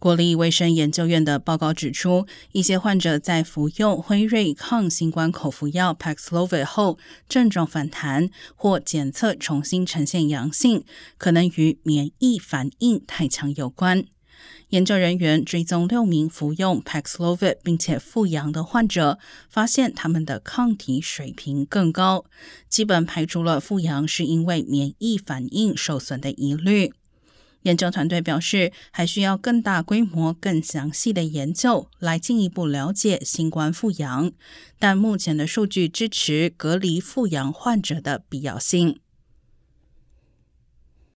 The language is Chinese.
国立卫生研究院的报告指出，一些患者在服用辉瑞抗新冠口服药 Paxlovid 后，症状反弹或检测重新呈现阳性，可能与免疫反应太强有关。研究人员追踪六名服用 Paxlovid 并且复阳的患者，发现他们的抗体水平更高，基本排除了复阳是因为免疫反应受损的疑虑。研究团队表示，还需要更大规模、更详细的研究来进一步了解新冠复阳，但目前的数据支持隔离复阳患者的必要性。